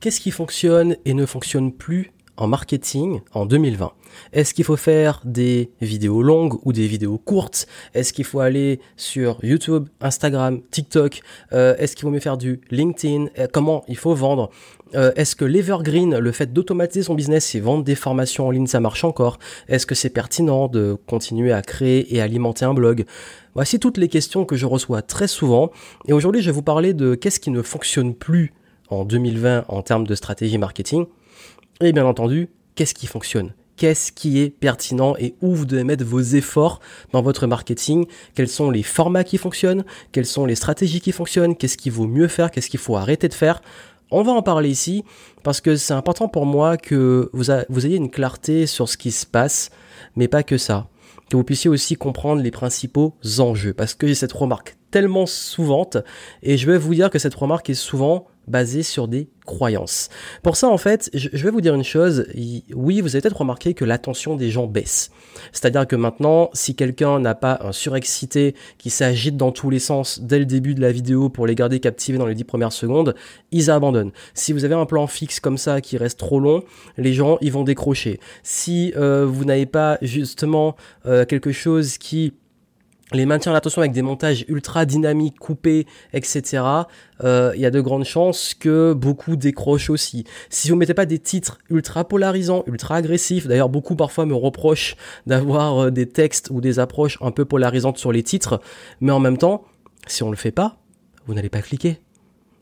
Qu'est-ce qui fonctionne et ne fonctionne plus en marketing en 2020 Est-ce qu'il faut faire des vidéos longues ou des vidéos courtes? Est-ce qu'il faut aller sur YouTube, Instagram, TikTok? Euh, Est-ce qu'il vaut mieux faire du LinkedIn? Euh, Comment il faut vendre? Euh, Est-ce que l'evergreen, le fait d'automatiser son business et vendre des formations en ligne, ça marche encore? Est-ce que c'est pertinent de continuer à créer et alimenter un blog? Voici toutes les questions que je reçois très souvent. Et aujourd'hui, je vais vous parler de qu'est-ce qui ne fonctionne plus en 2020 en termes de stratégie marketing. Et bien entendu, qu'est-ce qui fonctionne? Qu'est-ce qui est pertinent et où vous devez mettre vos efforts dans votre marketing? Quels sont les formats qui fonctionnent? Quelles sont les stratégies qui fonctionnent? Qu'est-ce qu'il vaut mieux faire? Qu'est-ce qu'il faut arrêter de faire? On va en parler ici parce que c'est important pour moi que vous, vous, ayez une clarté sur ce qui se passe, mais pas que ça. Que vous puissiez aussi comprendre les principaux enjeux parce que j'ai cette remarque tellement souvante et je vais vous dire que cette remarque est souvent basé sur des croyances. Pour ça, en fait, je vais vous dire une chose. Oui, vous avez peut-être remarqué que l'attention des gens baisse. C'est-à-dire que maintenant, si quelqu'un n'a pas un surexcité qui s'agite dans tous les sens dès le début de la vidéo pour les garder captivés dans les 10 premières secondes, ils abandonnent. Si vous avez un plan fixe comme ça qui reste trop long, les gens, ils vont décrocher. Si euh, vous n'avez pas justement euh, quelque chose qui les maintient l'attention avec des montages ultra dynamiques, coupés, etc., euh, il y a de grandes chances que beaucoup décrochent aussi. Si vous mettez pas des titres ultra polarisants, ultra agressifs, d'ailleurs beaucoup parfois me reprochent d'avoir euh, des textes ou des approches un peu polarisantes sur les titres, mais en même temps, si on le fait pas, vous n'allez pas cliquer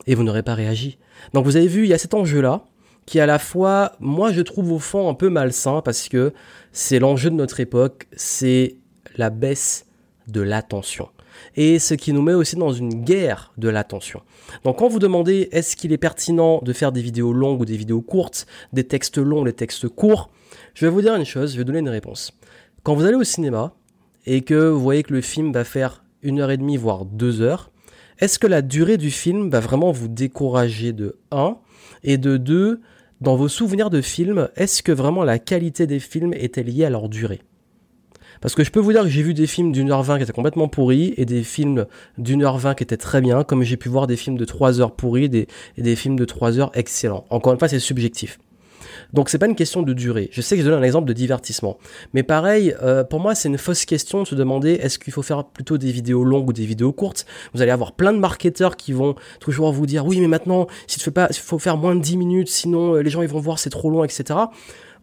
et vous n'aurez pas réagi. Donc vous avez vu, il y a cet enjeu-là qui à la fois, moi je trouve au fond un peu malsain parce que c'est l'enjeu de notre époque, c'est la baisse de l'attention. Et ce qui nous met aussi dans une guerre de l'attention. Donc quand vous demandez est-ce qu'il est pertinent de faire des vidéos longues ou des vidéos courtes, des textes longs, des textes courts, je vais vous dire une chose, je vais donner une réponse. Quand vous allez au cinéma et que vous voyez que le film va faire une heure et demie, voire deux heures, est-ce que la durée du film va vraiment vous décourager de 1 et de 2 dans vos souvenirs de film, est-ce que vraiment la qualité des films était liée à leur durée? Parce que je peux vous dire que j'ai vu des films d'une heure vingt qui étaient complètement pourris et des films d'une heure vingt qui étaient très bien, comme j'ai pu voir des films de trois heures pourris et des films de trois heures excellents. Encore une fois, c'est subjectif. Donc c'est pas une question de durée. Je sais que je donne un exemple de divertissement, mais pareil, euh, pour moi c'est une fausse question de se demander est-ce qu'il faut faire plutôt des vidéos longues ou des vidéos courtes? Vous allez avoir plein de marketeurs qui vont toujours vous dire oui mais maintenant si tu fais pas, il faut faire moins de 10 minutes, sinon euh, les gens ils vont voir c'est trop long, etc.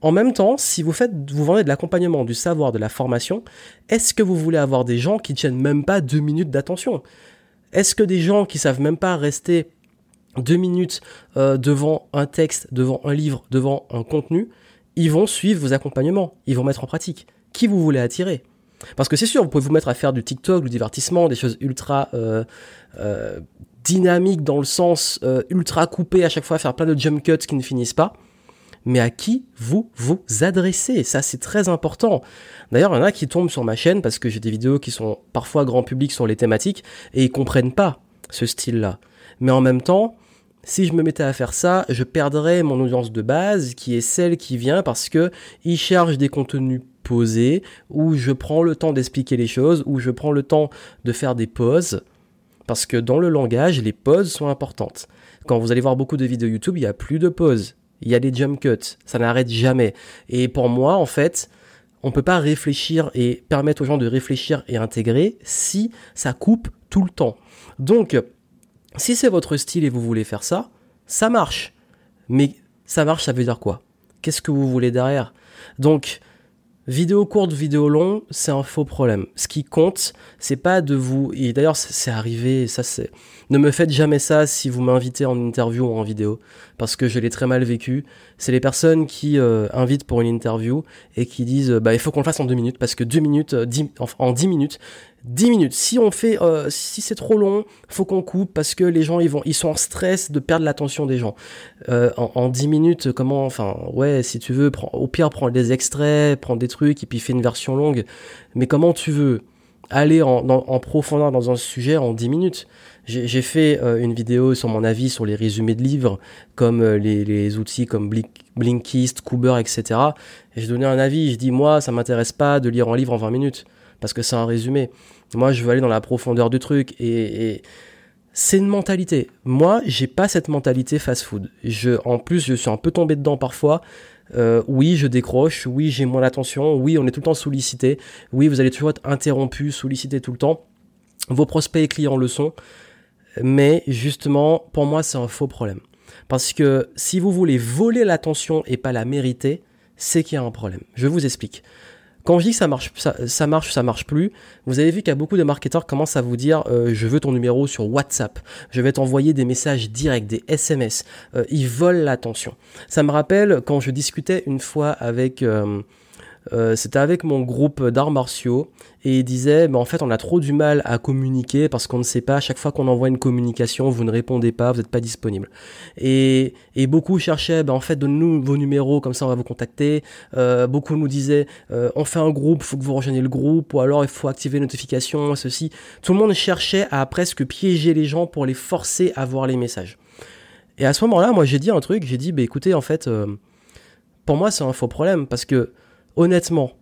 En même temps, si vous faites, vous vendez de l'accompagnement, du savoir, de la formation, est-ce que vous voulez avoir des gens qui tiennent même pas deux minutes d'attention? Est-ce que des gens qui savent même pas rester deux minutes euh, devant un texte, devant un livre, devant un contenu, ils vont suivre vos accompagnements, ils vont mettre en pratique. Qui vous voulez attirer? Parce que c'est sûr, vous pouvez vous mettre à faire du TikTok, du divertissement, des choses ultra euh, euh, dynamiques dans le sens ultra coupé à chaque fois, faire plein de jump cuts qui ne finissent pas mais à qui vous vous adressez? Ça, c'est très important. D'ailleurs, il y en a qui tombent sur ma chaîne parce que j'ai des vidéos qui sont parfois grand public sur les thématiques et ils comprennent pas ce style-là. Mais en même temps, si je me mettais à faire ça, je perdrais mon audience de base qui est celle qui vient parce que ils cherchent des contenus posés où je prends le temps d'expliquer les choses, où je prends le temps de faire des pauses parce que dans le langage, les pauses sont importantes. Quand vous allez voir beaucoup de vidéos YouTube, il n'y a plus de pauses il y a des jump cuts, ça n'arrête jamais. Et pour moi, en fait, on peut pas réfléchir et permettre aux gens de réfléchir et intégrer si ça coupe tout le temps. Donc, si c'est votre style et vous voulez faire ça, ça marche. Mais ça marche, ça veut dire quoi? Qu'est-ce que vous voulez derrière? Donc, Vidéo courte, vidéo longue, c'est un faux problème. Ce qui compte, c'est pas de vous. Et d'ailleurs, c'est arrivé. Ça, c'est. Ne me faites jamais ça si vous m'invitez en interview ou en vidéo, parce que je l'ai très mal vécu. C'est les personnes qui euh, invitent pour une interview et qui disent, bah, il faut qu'on le fasse en deux minutes, parce que deux minutes, euh, en dix minutes, 10 minutes. Si on fait, euh, si c'est trop long, faut qu'on coupe parce que les gens ils vont, ils sont en stress de perdre l'attention des gens. Euh, en, en, 10 minutes, comment, enfin, ouais, si tu veux, prends, au pire, prends des extraits, prends des trucs et puis fais une version longue. Mais comment tu veux aller en, en profondeur dans un sujet en 10 minutes? J'ai fait euh, une vidéo sur mon avis sur les résumés de livres, comme euh, les, les, outils comme Blink, Blinkist, Kuber, etc. Et j'ai donné un avis. Je dis moi, ça m'intéresse pas de lire un livre en 20 minutes parce que c'est un résumé. Moi, je veux aller dans la profondeur du truc et, c'est une mentalité. Moi, j'ai pas cette mentalité fast-food. Je, en plus, je suis un peu tombé dedans parfois. Euh, oui, je décroche. Oui, j'ai moins d'attention. Oui, on est tout le temps sollicité. Oui, vous allez toujours être interrompu, sollicité tout le temps. Vos prospects et clients le sont. Mais justement, pour moi, c'est un faux problème. Parce que si vous voulez voler l'attention et pas la mériter, c'est qu'il y a un problème. Je vous explique. Quand je dis que ça marche, ça, marche, ça marche plus, vous avez vu qu'il y a beaucoup de marketeurs commencent à vous dire euh, je veux ton numéro sur WhatsApp, je vais t'envoyer des messages directs, des SMS. Euh, ils volent l'attention. Ça me rappelle quand je discutais une fois avec euh, c'était avec mon groupe d'arts martiaux et il disait bah, en fait on a trop du mal à communiquer parce qu'on ne sait pas à chaque fois qu'on envoie une communication vous ne répondez pas vous n'êtes pas disponible. Et, et beaucoup cherchaient bah, en fait donne-nous vos numéros comme ça on va vous contacter. Euh, beaucoup nous disaient euh, on fait un groupe faut que vous rejoigniez le groupe ou alors il faut activer les notifications ceci. Tout le monde cherchait à presque piéger les gens pour les forcer à voir les messages. Et à ce moment là moi j'ai dit un truc j'ai dit bah écoutez en fait pour moi c'est un faux problème parce que honnêtement,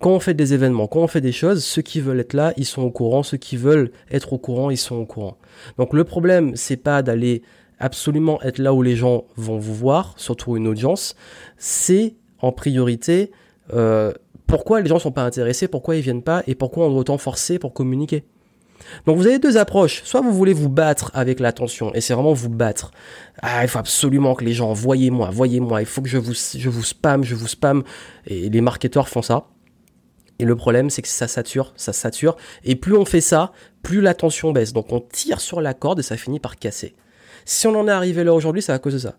quand on fait des événements, quand on fait des choses, ceux qui veulent être là, ils sont au courant, ceux qui veulent être au courant, ils sont au courant. Donc le problème, c'est pas d'aller absolument être là où les gens vont vous voir, surtout une audience, c'est en priorité euh, pourquoi les gens sont pas intéressés, pourquoi ils viennent pas et pourquoi on doit autant forcer pour communiquer. Donc vous avez deux approches. Soit vous voulez vous battre avec l'attention, et c'est vraiment vous battre. Ah, il faut absolument que les gens, voyez-moi, voyez-moi, il faut que je vous, je spam, je vous spam. Et les marketeurs font ça. Et le problème, c'est que ça sature, ça sature. Et plus on fait ça, plus l'attention baisse. Donc on tire sur la corde et ça finit par casser. Si on en est arrivé là aujourd'hui, c'est à cause de ça.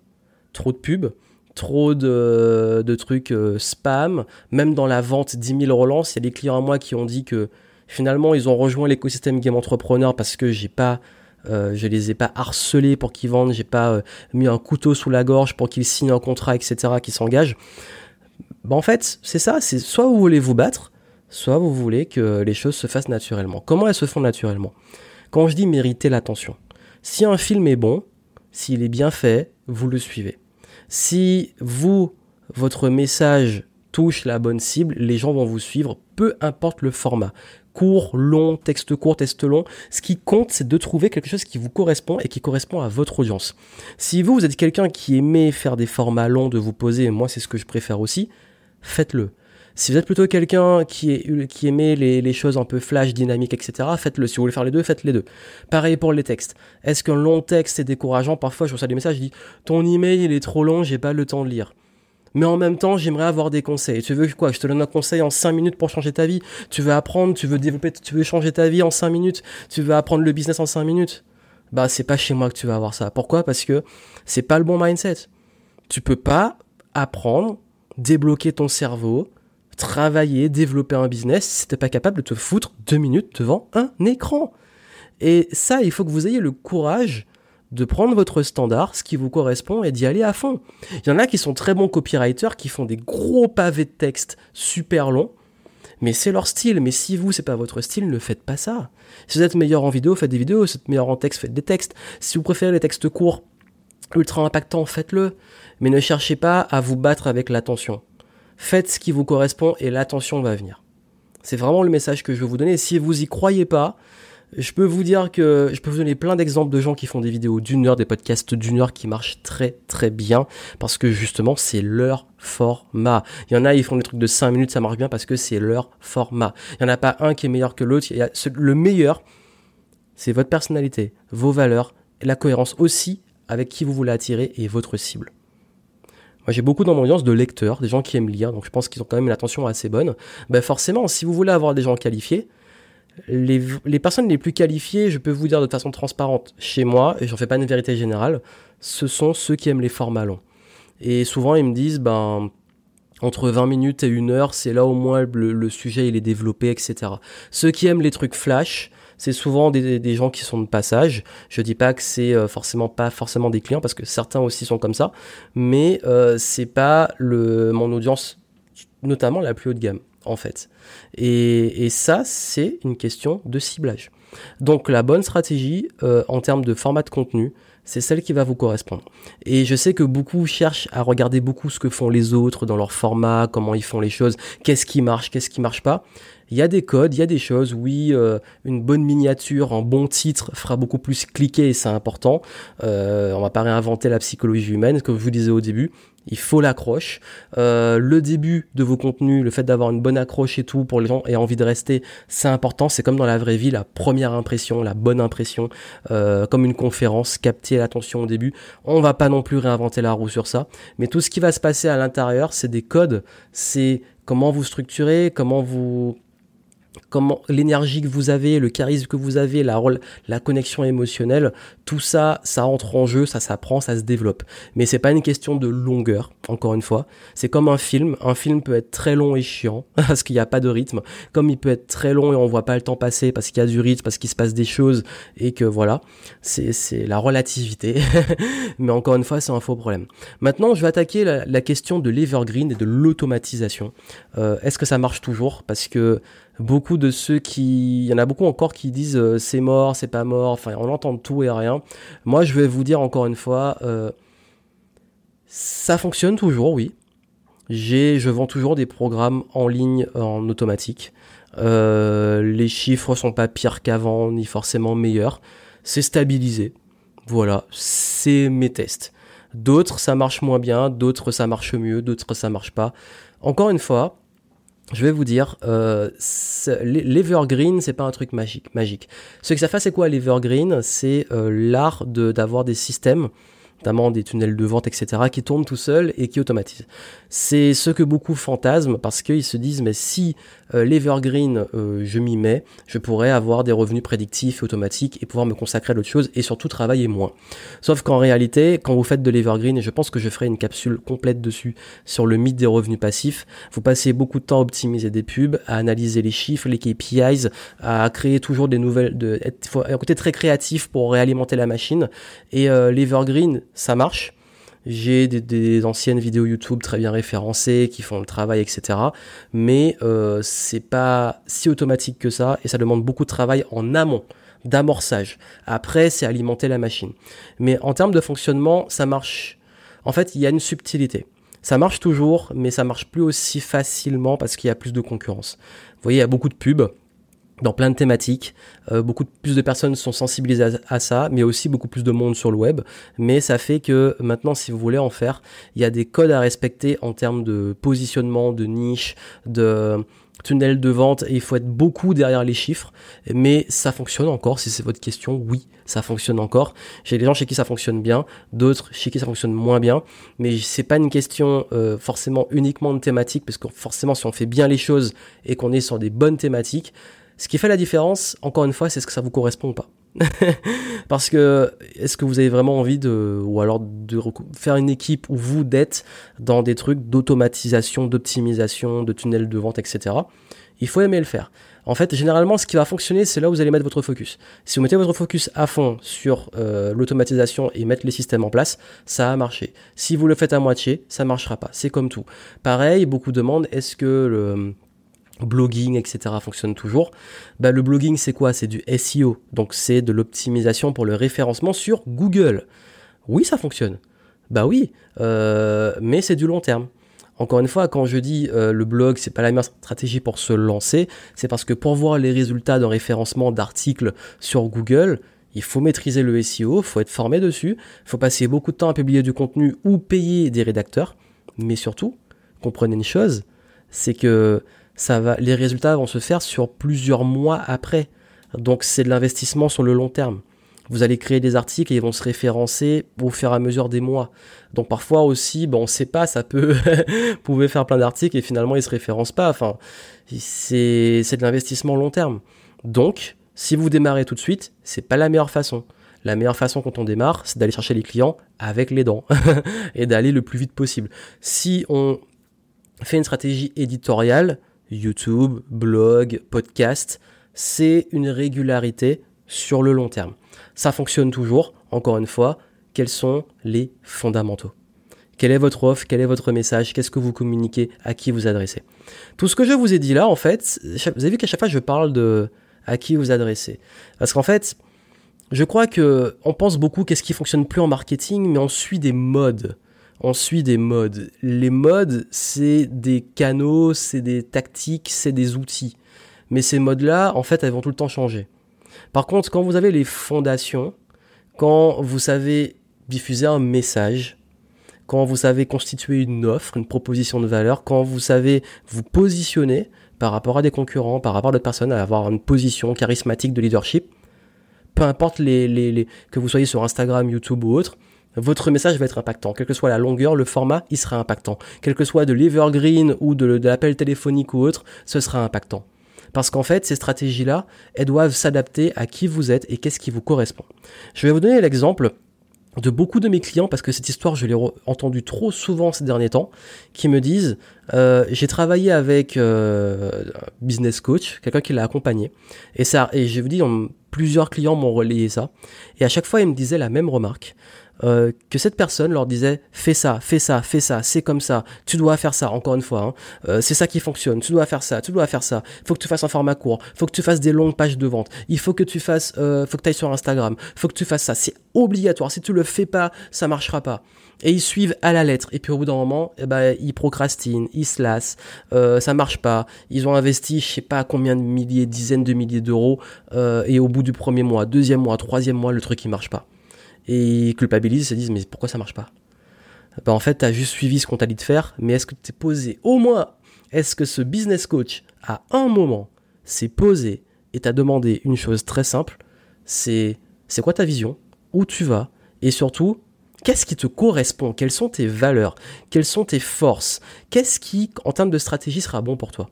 Trop de pubs, trop de, de trucs euh, spam. Même dans la vente 10 000 relances, il y a des clients à moi qui ont dit que Finalement, ils ont rejoint l'écosystème game entrepreneur parce que j'ai pas euh, je les ai pas harcelés pour qu'ils vendent, j'ai pas euh, mis un couteau sous la gorge pour qu'ils signent un contrat, etc., qu'ils s'engagent. Bah, en fait, c'est ça, c'est soit vous voulez vous battre, soit vous voulez que les choses se fassent naturellement. Comment elles se font naturellement? Quand je dis mériter l'attention, si un film est bon, s'il est bien fait, vous le suivez. Si vous, votre message touche la bonne cible, les gens vont vous suivre, peu importe le format court, long, texte court, texte long. Ce qui compte, c'est de trouver quelque chose qui vous correspond et qui correspond à votre audience. Si vous, vous êtes quelqu'un qui aimait faire des formats longs, de vous poser, moi c'est ce que je préfère aussi, faites-le. Si vous êtes plutôt quelqu'un qui, aimait les, choses un peu flash, dynamiques, etc., faites-le. Si vous voulez faire les deux, faites les deux. Pareil pour les textes. Est-ce qu'un long texte est décourageant? Parfois, je reçois des messages, je dis ton email il est trop long, j'ai pas le temps de lire mais en même temps, j'aimerais avoir des conseils. Tu veux quoi? Je te donne un conseil en 5 minutes pour changer ta vie. Tu veux apprendre, tu veux développer, tu veux changer ta vie en 5 minutes? Tu veux apprendre le business en 5 minutes? Bah, c'est pas chez moi que tu vas avoir ça. Pourquoi? Parce que c'est pas le bon mindset. Tu peux pas apprendre, débloquer ton cerveau, travailler, développer un business si t'es pas capable de te foutre 2 minutes devant un écran. Et ça, il faut que vous ayez le courage de prendre votre standard, ce qui vous correspond, et d'y aller à fond. Il y en a qui sont très bons copywriters, qui font des gros pavés de texte super longs, mais c'est leur style. Mais si vous, c'est pas votre style, ne faites pas ça. Si vous êtes meilleur en vidéo, faites des vidéos. Si vous êtes meilleur en texte, faites des textes. Si vous préférez les textes courts, ultra impactants, faites-le. Mais ne cherchez pas à vous battre avec l'attention. Faites ce qui vous correspond et l'attention va venir. C'est vraiment le message que je veux vous donner. Si vous y croyez pas, je peux vous dire que je peux vous donner plein d'exemples de gens qui font des vidéos d'une heure, des podcasts d'une heure qui marchent très très bien parce que justement c'est leur format. Il y en a, ils font des trucs de 5 minutes, ça marche bien parce que c'est leur format. Il n'y en a pas un qui est meilleur que l'autre. Le meilleur, c'est votre personnalité, vos valeurs, la cohérence aussi avec qui vous voulez attirer et votre cible. Moi, j'ai beaucoup dans mon audience de lecteurs, des gens qui aiment lire, donc je pense qu'ils ont quand même une attention assez bonne. Ben forcément, si vous voulez avoir des gens qualifiés, les, personnes les plus qualifiées, je peux vous dire de façon transparente, chez moi, et j'en fais pas une vérité générale, ce sont ceux qui aiment les formats longs. Et souvent, ils me disent, ben, entre 20 minutes et une heure, c'est là au moins le, sujet il est développé, etc. Ceux qui aiment les trucs flash, c'est souvent des, gens qui sont de passage. Je dis pas que c'est euh, forcément pas forcément des clients parce que certains aussi sont comme ça, mais euh, c'est pas mon audience notamment la plus haut de gamme en fait. Et, ça, c'est une question de ciblage. Donc la bonne stratégie euh, en termes de format de contenu, c'est celle qui va vous correspondre. Et je sais que beaucoup cherchent à regarder beaucoup ce que font les autres dans leur format, comment ils font les choses, qu'est-ce qui marche, qu'est-ce qui marche pas. Il y a des codes, il y a des choses. Oui, euh, une bonne miniature, un bon titre fera beaucoup plus cliquer c'est important. Euh, on va pas réinventer la psychologie humaine, comme je vous disais au début. Il faut l'accroche. Euh, le début de vos contenus, le fait d'avoir une bonne accroche et tout pour les gens et envie de rester, c'est important. C'est comme dans la vraie vie, la première impression, la bonne impression, euh, comme une conférence, l'attention au début. On va pas non plus réinventer la roue sur ça, mais tout ce qui va se passer à l'intérieur, c'est des codes, c'est comment vous structurez, comment vous comment l'énergie que vous avez, le charisme que vous avez, la, la connexion émotionnelle, tout ça, ça entre en jeu, ça s'apprend, ça se développe. Mais c'est pas une question de longueur, encore une fois. C'est comme un film. Un film peut être très long et chiant parce qu'il n'y a pas de rythme, comme il peut être très long et on voit pas le temps passer parce qu'il y a du rythme, parce qu'il se passe des choses et que voilà, c'est la relativité. Mais encore une fois, c'est un faux problème. Maintenant, je vais attaquer la, question de l'evergreen et de l'automatisation. Euh, Est-ce que ça marche toujours? Parce que beaucoup de ceux qui, il y en a beaucoup encore qui disent euh, c'est mort, c'est pas mort, enfin on entend tout et rien. Moi je vais vous dire encore une fois, euh, ça fonctionne toujours, oui. J'ai, je vends toujours des programmes en ligne en automatique. Euh, les chiffres sont pas pires qu'avant, ni forcément meilleurs. C'est stabilisé. Voilà, c'est mes tests. D'autres ça marche moins bien, d'autres ça marche mieux, d'autres ça marche pas. Encore une fois, je vais vous dire, euh, l'evergreen, c'est pas un truc magique. magique. Ce que ça fait, c'est quoi l'evergreen? C'est euh, l'art d'avoir des systèmes notamment des tunnels de vente, etc., qui tournent tout seuls et qui automatisent. C'est ce que beaucoup fantasment parce qu'ils se disent, mais si euh, l'Evergreen, euh, je m'y mets, je pourrais avoir des revenus prédictifs et automatiques et pouvoir me consacrer à d'autres choses et surtout travailler moins. Sauf qu'en réalité, quand vous faites de l'Evergreen, et je pense que je ferai une capsule complète dessus sur le mythe des revenus passifs, vous passez beaucoup de temps à optimiser des pubs, à analyser les chiffres, les KPIs, à créer toujours des nouvelles, de, être, faut un côté très créatif pour réalimenter la machine. Et euh, l'Evergreen, ça marche. J'ai des, anciennes vidéos YouTube très bien référencées qui font le travail, etc. Mais euh, c'est pas si automatique que ça et ça demande beaucoup de travail en amont d'amorçage. Après, c'est alimenter la machine. Mais en termes de fonctionnement, ça marche. En fait, il y a une subtilité. Ça marche toujours, mais ça marche plus aussi facilement parce qu'il y a plus de concurrence. Vous voyez, il y a beaucoup de pubs dans plein de thématiques. Euh, beaucoup plus de personnes sont sensibilisées à, ça, mais aussi beaucoup plus de monde sur le web. Mais ça fait que maintenant, si vous voulez en faire, il y a des codes à respecter en termes de positionnement, de niche, de tunnel de vente et il faut être beaucoup derrière les chiffres. Mais ça fonctionne encore, si c'est votre question, oui, ça fonctionne encore. J'ai des gens chez qui ça fonctionne bien, d'autres chez qui ça fonctionne moins bien. Mais c'est pas une question euh, forcément uniquement de thématique, parce que forcément si on fait bien les choses et qu'on est sur des bonnes thématiques, ce qui fait la différence, encore une fois, c'est ce que ça vous correspond ou pas. Parce que est-ce que vous avez vraiment envie de, ou alors de faire une équipe où vous d'être dans des trucs d'automatisation, d'optimisation, de tunnels de vente, etc. Il faut aimer le faire. En fait, généralement, ce qui va fonctionner, c'est là où vous allez mettre votre focus. Si vous mettez votre focus à fond sur euh, l'automatisation et mettre les systèmes en place, ça a marché. Si vous le faites à moitié, ça marchera pas. C'est comme tout. Pareil, beaucoup demandent est-ce que le blogging, etc. fonctionne toujours. Bah, le blogging, c'est quoi? C'est du SEO. Donc, c'est de l'optimisation pour le référencement sur Google. Oui, ça fonctionne. Bah oui, euh, mais c'est du long terme. Encore une fois, quand je dis euh, le blog, c'est pas la meilleure stratégie pour se lancer, c'est parce que pour voir les résultats d'un référencement d'articles sur Google, il faut maîtriser le SEO, il faut être formé dessus, il faut passer beaucoup de temps à publier du contenu ou payer des rédacteurs. Mais surtout, comprenez une chose, c'est que ça va, les résultats vont se faire sur plusieurs mois après. Donc c'est de l'investissement sur le long terme. Vous allez créer des articles et ils vont se référencer au fur et à mesure des mois. Donc parfois aussi, bon, on ne sait pas, ça peut, vous faire plein d'articles et finalement ils se référencent pas. Enfin, c'est de l'investissement long terme. Donc, si vous démarrez tout de suite, c'est pas la meilleure façon. La meilleure façon quand on démarre, c'est d'aller chercher les clients avec les dents et d'aller le plus vite possible. Si on fait une stratégie éditoriale, YouTube, blog, podcast, c'est une régularité sur le long terme. Ça fonctionne toujours, encore une fois, quels sont les fondamentaux? Quelle est votre offre? Quel est votre message? Qu'est-ce que vous communiquez? À qui vous adressez? Tout ce que je vous ai dit là, en fait, vous avez vu qu'à chaque fois je parle de à qui vous adressez. Parce qu'en fait, je crois que on pense beaucoup qu'est-ce qui fonctionne plus en marketing, mais on suit des modes on suit des modes. Les modes, c'est des canaux, c'est des tactiques, c'est des outils. Mais ces modes-là, en fait, elles vont tout le temps changer. Par contre, quand vous avez les fondations, quand vous savez diffuser un message, quand vous savez constituer une offre, une proposition de valeur, quand vous savez vous positionner par rapport à des concurrents, par rapport à d'autres personnes, à avoir une position charismatique de leadership, peu importe que vous soyez sur Instagram, YouTube ou autre, votre message va être impactant. Quelle que soit la longueur, le format, il sera impactant. Quel que soit de l'evergreen ou de, l'appel téléphonique ou autre, ce sera impactant. Parce qu'en fait, ces stratégies-là, elles doivent s'adapter à qui vous êtes et qu'est-ce qui vous correspond. Je vais vous donner l'exemple de beaucoup de mes clients, parce que cette histoire, je l'ai entendue trop souvent ces derniers temps, qui me disent, euh, j'ai travaillé avec euh, un business coach, quelqu'un qui l'a accompagné, et ça, et je vous dis, plusieurs clients m'ont relayé ça, et à chaque fois, ils me disaient la même remarque. Euh, que cette personne leur disait fais ça, fais ça, fais ça, c'est comme ça, tu dois faire ça, encore une fois, hein. euh, c'est ça qui fonctionne, tu dois faire ça, tu dois faire ça, faut que tu fasses un format court, faut que tu fasses des longues pages de vente, il faut que tu fasses, euh, faut que tu ailles sur Instagram, faut que tu fasses ça, c'est obligatoire, si tu le fais pas, ça marchera pas. Et ils suivent à la lettre. Et puis au bout d'un moment, eh ben, ils procrastinent, ils se lassent, ça marche pas. Ils ont investi, je sais pas combien de milliers, dizaines de milliers d'euros, et au bout du premier mois, deuxième mois, troisième mois, le truc il marche pas et ils culpabilisent, se disent mais pourquoi ça marche pas? Bah en fait, tu as juste suivi ce qu'on t'a dit de faire, mais est-ce que tu t'es posé au moins est-ce que ce business coach à un moment s'est posé et t'a demandé une chose très simple, c'est c'est quoi ta vision, où tu vas? Et surtout qu'est-ce qui te correspond, quelles sont tes valeurs, quelles sont tes forces, qu'est-ce qui en termes de stratégie sera bon pour toi?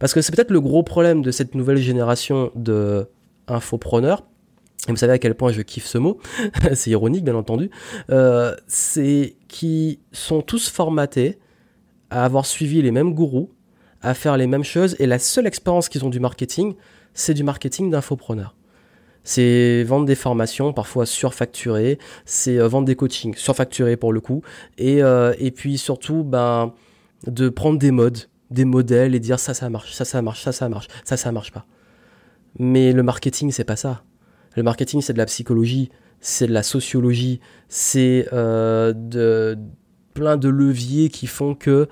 Parce que c'est peut-être le gros problème de cette nouvelle génération de infopreneurs, et vous savez à quel point je kiffe ce mot, c'est ironique bien entendu, euh, c'est qui sont tous formatés à avoir suivi les mêmes gourous, à faire les mêmes choses, et la seule expérience qu'ils ont du marketing, c'est du marketing d'infopreneurs. C'est vendre des formations, parfois surfacturées, c'est euh, vendre des coachings, surfacturés pour le coup, et, euh, et puis surtout ben, de prendre des modes, des modèles et dire ça ça marche, ça ça marche, ça ça marche, ça ça marche pas. Mais le marketing c'est pas ça. Le marketing, c'est de la psychologie, c'est de la sociologie, c'est euh, plein de leviers qui font que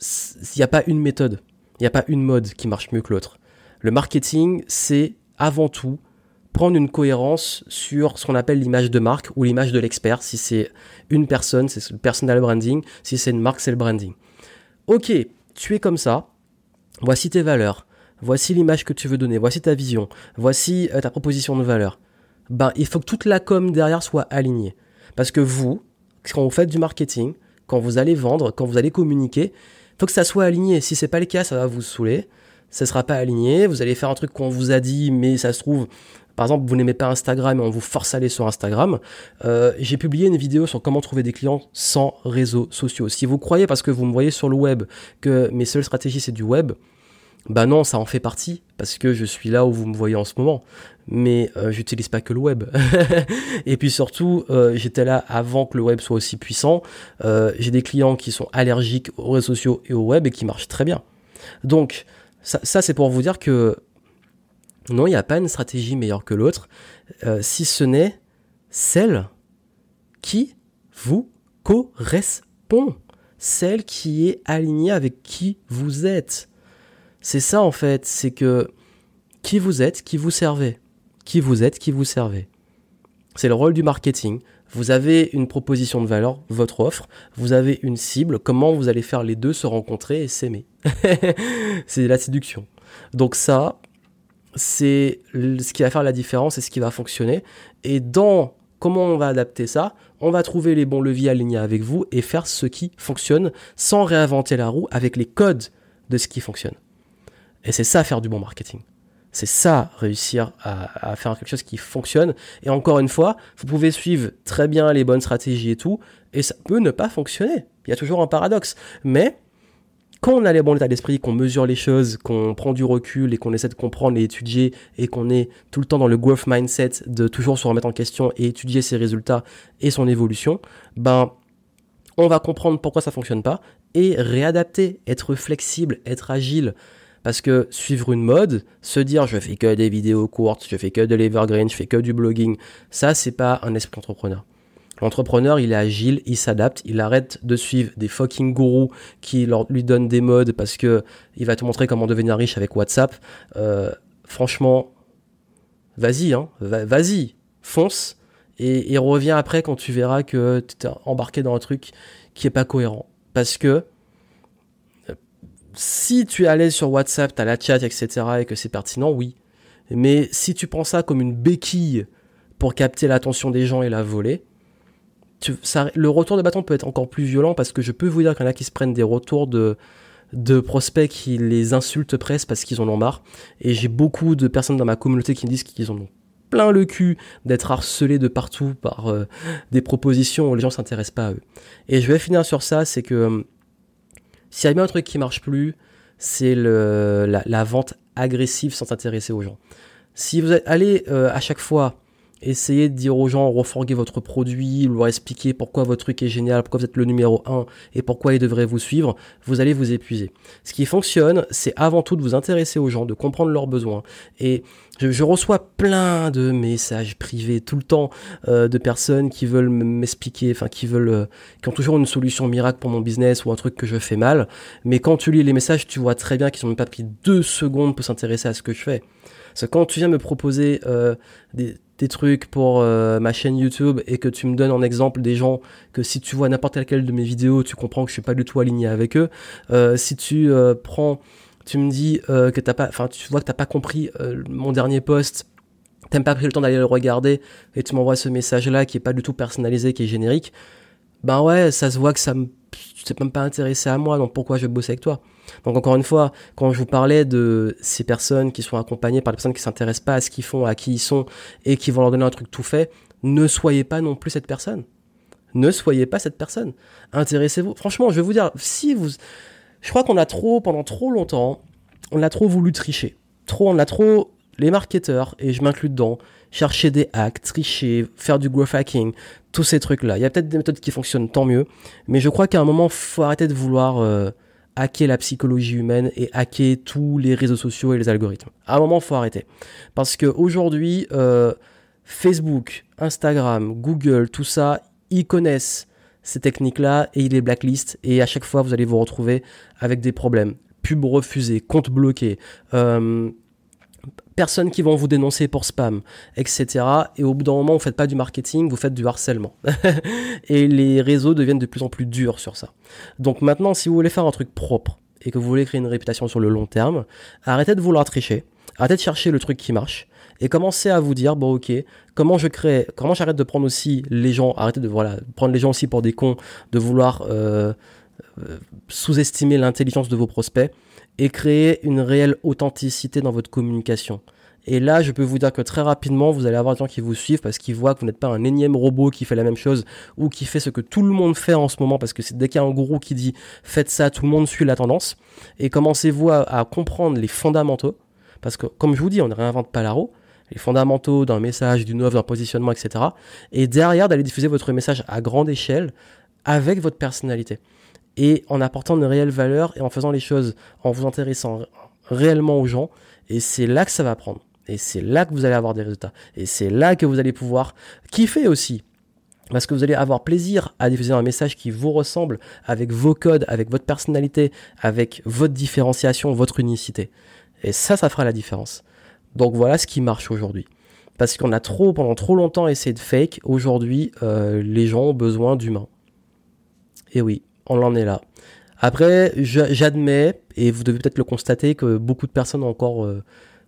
il n'y a pas une méthode, il n'y a pas une mode qui marche mieux que l'autre. Le marketing, c'est avant tout prendre une cohérence sur ce qu'on appelle l'image de marque ou l'image de l'expert. Si c'est une personne, c'est le personal branding. Si c'est une marque, c'est le branding. Ok, tu es comme ça. Voici tes valeurs voici l'image que tu veux donner, voici ta vision, voici euh, ta proposition de valeur. Ben, il faut que toute la com derrière soit alignée. Parce que vous, quand vous faites du marketing, quand vous allez vendre, quand vous allez communiquer, il faut que ça soit aligné. Si c'est pas le cas, ça va vous saouler. Ça sera pas aligné. Vous allez faire un truc qu'on vous a dit, mais ça se trouve, par exemple, vous n'aimez pas Instagram et on vous force à aller sur Instagram. Euh, j'ai publié une vidéo sur comment trouver des clients sans réseaux sociaux. Si vous croyez, parce que vous me voyez sur le web, que mes seules stratégies c'est du web, bah non, ça en fait partie, parce que je suis là où vous me voyez en ce moment. Mais euh, j'utilise pas que le web. et puis surtout, euh, j'étais là avant que le web soit aussi puissant. Euh, j'ai des clients qui sont allergiques aux réseaux sociaux et au web et qui marchent très bien. Donc, ça, ça c'est pour vous dire que non, il n'y a pas une stratégie meilleure que l'autre, si ce n'est celle qui vous correspond, celle qui est alignée avec qui vous êtes. C'est ça en fait, c'est que qui vous êtes, qui vous servez. Qui vous êtes, qui vous servez. C'est le rôle du marketing. Vous avez une proposition de valeur, votre offre, vous avez une cible, comment vous allez faire les deux se rencontrer et s'aimer. c'est la séduction. Donc ça, c'est ce qui va faire la différence et ce qui va fonctionner. Et dans comment on va adapter ça, on va trouver les bons leviers alignés avec vous et faire ce qui fonctionne sans réinventer la roue avec les codes de ce qui fonctionne. Et c'est ça faire du bon marketing. C'est ça réussir à, faire quelque chose qui fonctionne. Et encore une fois, vous pouvez suivre très bien les bonnes stratégies et tout, et ça peut ne pas fonctionner. Il y a toujours un paradoxe. Mais quand on a les bons états d'esprit, qu'on mesure les choses, qu'on prend du recul et qu'on essaie de comprendre et étudier et qu'on est tout le temps dans le growth mindset de toujours se remettre en question et étudier ses résultats et son évolution, ben on va comprendre pourquoi ça fonctionne pas et réadapter, être flexible, être agile. Parce que suivre une mode, se dire je fais que des vidéos courtes, je fais que de l'evergreen, je fais que du blogging, ça c'est pas un esprit entrepreneur. L'entrepreneur, il est agile, il s'adapte, il arrête de suivre des fucking gourous qui lui donnent des modes parce que il va te montrer comment devenir riche avec WhatsApp. Euh, franchement, vas-y, hein, vas-y, fonce et, reviens après quand tu verras que tu es embarqué dans un truc qui est pas cohérent. Parce que si tu es à l'aise sur WhatsApp, tu la chat, etc., et que c'est pertinent, oui. Mais si tu prends ça comme une béquille pour capter l'attention des gens et la voler, le retour de bâton peut être encore plus violent parce que je peux vous dire qu'il y en a qui se prennent des retours de, de prospects qui les insultent presque parce qu'ils en ont marre. Et j'ai beaucoup de personnes dans ma communauté qui me disent qu'ils en ont plein le cul d'être harcelés de partout par euh, des propositions où les gens s'intéressent pas à eux. Et je vais finir sur ça, c'est que euh, s'il y a bien un truc qui marche plus, c'est la, vente agressive sans s'intéresser aux gens. Si vous allez euh, à chaque fois essayez de dire aux gens, refourguer votre produit, leur expliquer pourquoi votre truc est génial, pourquoi vous êtes le numéro 1 et pourquoi ils devraient vous suivre, vous allez vous épuiser. Ce qui fonctionne, c'est avant tout de vous intéresser aux gens, de comprendre leurs besoins. Et je, reçois plein de messages privés tout le temps euh, de personnes qui veulent m'expliquer, enfin qui veulent, euh, qui ont toujours une solution miracle pour mon business ou un truc que je fais mal. Mais quand tu lis les messages, tu vois très bien qu'ils n'ont même pas pris deux secondes pour s'intéresser à ce que je fais. Parce que quand tu viens me proposer euh, des, des trucs pour euh, ma chaîne YouTube et que tu me donnes en exemple des gens que si tu vois n'importe laquelle de mes vidéos, tu comprends que je suis pas du tout aligné avec eux. Euh, si tu euh, prends, tu me dis que t'as pas, enfin tu vois que t'as pas compris mon dernier post, t'as pas pris le temps d'aller le regarder et tu m'envoies ce message là qui est pas du tout personnalisé, qui est générique. Ben ouais, ça se voit que ça me, c'est même pas intéressé à moi, donc pourquoi je vais bosser avec toi? Donc encore une fois, quand je vous parlais de ces personnes qui sont accompagnées par des personnes qui s'intéressent pas à ce qu'ils font, à qui ils sont, et qui vont leur donner un truc tout fait, ne soyez pas non plus cette personne. Ne soyez pas cette personne. Intéressez-vous. Franchement, je vais vous dire, si vous, je crois qu'on a trop, pendant trop longtemps, on a trop voulu tricher. Trop, on a trop, les marketeurs, et je m'inclus dedans, chercher des hacks, tricher, faire du growth hacking, tous ces trucs-là. Il y a peut-être des méthodes qui fonctionnent, tant mieux. Mais je crois qu'à un moment, faut arrêter de vouloir euh, hacker la psychologie humaine et hacker tous les réseaux sociaux et les algorithmes. À un moment, faut arrêter. Parce que aujourd'hui, euh, Facebook, Instagram, Google, tout ça, ils connaissent ces techniques-là et ils les blacklist. Et à chaque fois, vous allez vous retrouver avec des problèmes. Pub refusé, compte bloqué, euh, personnes qui vont vous dénoncer pour spam, etc. Et au bout d'un moment, vous faites pas du marketing, vous faites du harcèlement. et les réseaux deviennent de plus en plus durs sur ça. Donc maintenant, si vous voulez faire un truc propre et que vous voulez créer une réputation sur le long terme, arrêtez de vouloir tricher, arrêtez de chercher le truc qui marche et commencez à vous dire bon ok comment je crée comment j'arrête de prendre aussi les gens arrêtez de voilà prendre les gens aussi pour des cons de vouloir euh, euh, sous-estimer l'intelligence de vos prospects et créer une réelle authenticité dans votre communication. Et là, je peux vous dire que très rapidement, vous allez avoir des gens qui vous suivent parce qu'ils voient que vous n'êtes pas un énième robot qui fait la même chose ou qui fait ce que tout le monde fait en ce moment parce que c'est dès qu'il y a un gourou qui dit faites ça, tout le monde suit la tendance. Et commencez-vous à, comprendre les fondamentaux parce que, comme je vous dis, on ne réinvente pas la roue les fondamentaux d'un message, d'une offre, d'un positionnement, etc. Et derrière, d'aller diffuser votre message à grande échelle avec votre personnalité et en apportant une réelle valeur et en faisant les choses en vous intéressant réellement aux gens. Et c'est là que ça va prendre. Et c'est là que vous allez avoir des résultats. Et c'est là que vous allez pouvoir kiffer aussi. Parce que vous allez avoir plaisir à diffuser un message qui vous ressemble avec vos codes, avec votre personnalité, avec votre différenciation, votre unicité. Et ça, ça fera la différence. Donc voilà ce qui marche aujourd'hui. Parce qu'on a trop, pendant trop longtemps essayé de fake. Aujourd'hui, euh, les gens ont besoin d'humains. Et oui, on en est là. Après, j'admets, et vous devez peut-être le constater, que beaucoup de personnes ont encore... Euh,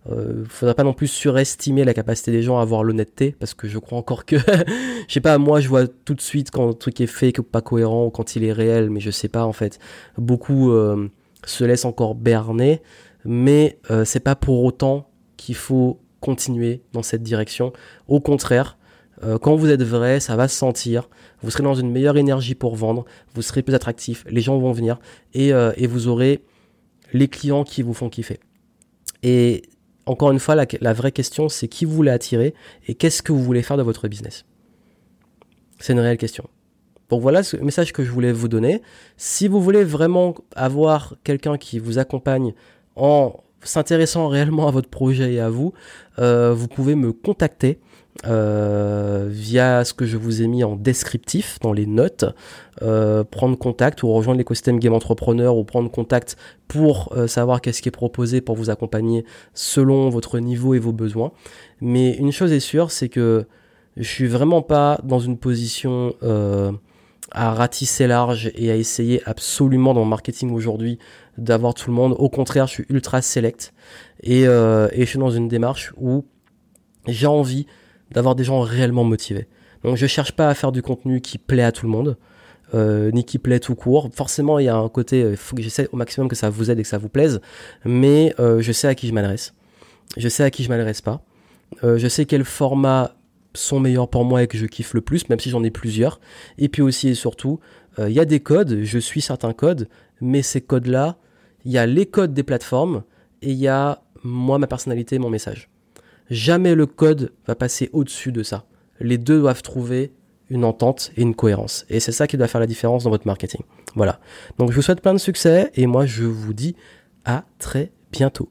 euh, faudrait pas non plus surestimer la capacité des gens à avoir l'honnêteté, parce que je crois encore que, je sais pas, moi je vois tout de suite quand un truc est fake ou pas cohérent, ou quand il est réel, mais je sais pas en fait. Beaucoup euh, se laissent encore berner, mais euh, c'est pas pour autant qu'il faut continuer dans cette direction. Au contraire, euh, quand vous êtes vrai, ça va se sentir. Vous serez dans une meilleure énergie pour vendre. Vous serez plus attractif. Les gens vont venir et, euh, vous aurez les clients qui vous font kiffer. Et encore une fois, la, la vraie question, c'est qui vous voulez attirer et qu'est-ce que vous voulez faire de votre business? C'est une réelle question. Donc voilà ce message que je voulais vous donner. Si vous voulez vraiment avoir quelqu'un qui vous accompagne en s'intéressant réellement à votre projet et à vous, euh, vous pouvez me contacter euh, via ce que je vous ai mis en descriptif dans les notes, euh, prendre contact ou rejoindre l'écosystème Game Entrepreneur ou prendre contact pour savoir qu'est-ce qui est proposé pour vous accompagner selon votre niveau et vos besoins. Mais une chose est sûre, c'est que je suis vraiment pas dans une position à ratisser large et à essayer absolument dans le marketing aujourd'hui d'avoir tout le monde. Au contraire, je suis ultra select et, euh, et je suis dans une démarche où j'ai envie d'avoir des gens réellement motivés. Donc je cherche pas à faire du contenu qui plaît à tout le monde. Euh, ni qui plaît tout court. Forcément, il y a un côté, il faut que j'essaie au maximum que ça vous aide et que ça vous plaise, mais euh, je sais à qui je m'adresse. Je sais à qui je m'adresse pas. Euh, je sais quel format sont meilleurs pour moi et que je kiffe le plus, même si j'en ai plusieurs. Et puis aussi et surtout, euh, il y a des codes, je suis certains codes, mais ces codes-là, il y a les codes des plateformes et il y a moi, ma personnalité, mon message. Jamais le code va passer au-dessus de ça. Les deux doivent trouver une entente et une cohérence. Et c'est ça qui doit faire la différence dans votre marketing. Voilà. Donc je vous souhaite plein de succès et moi je vous dis à très bientôt.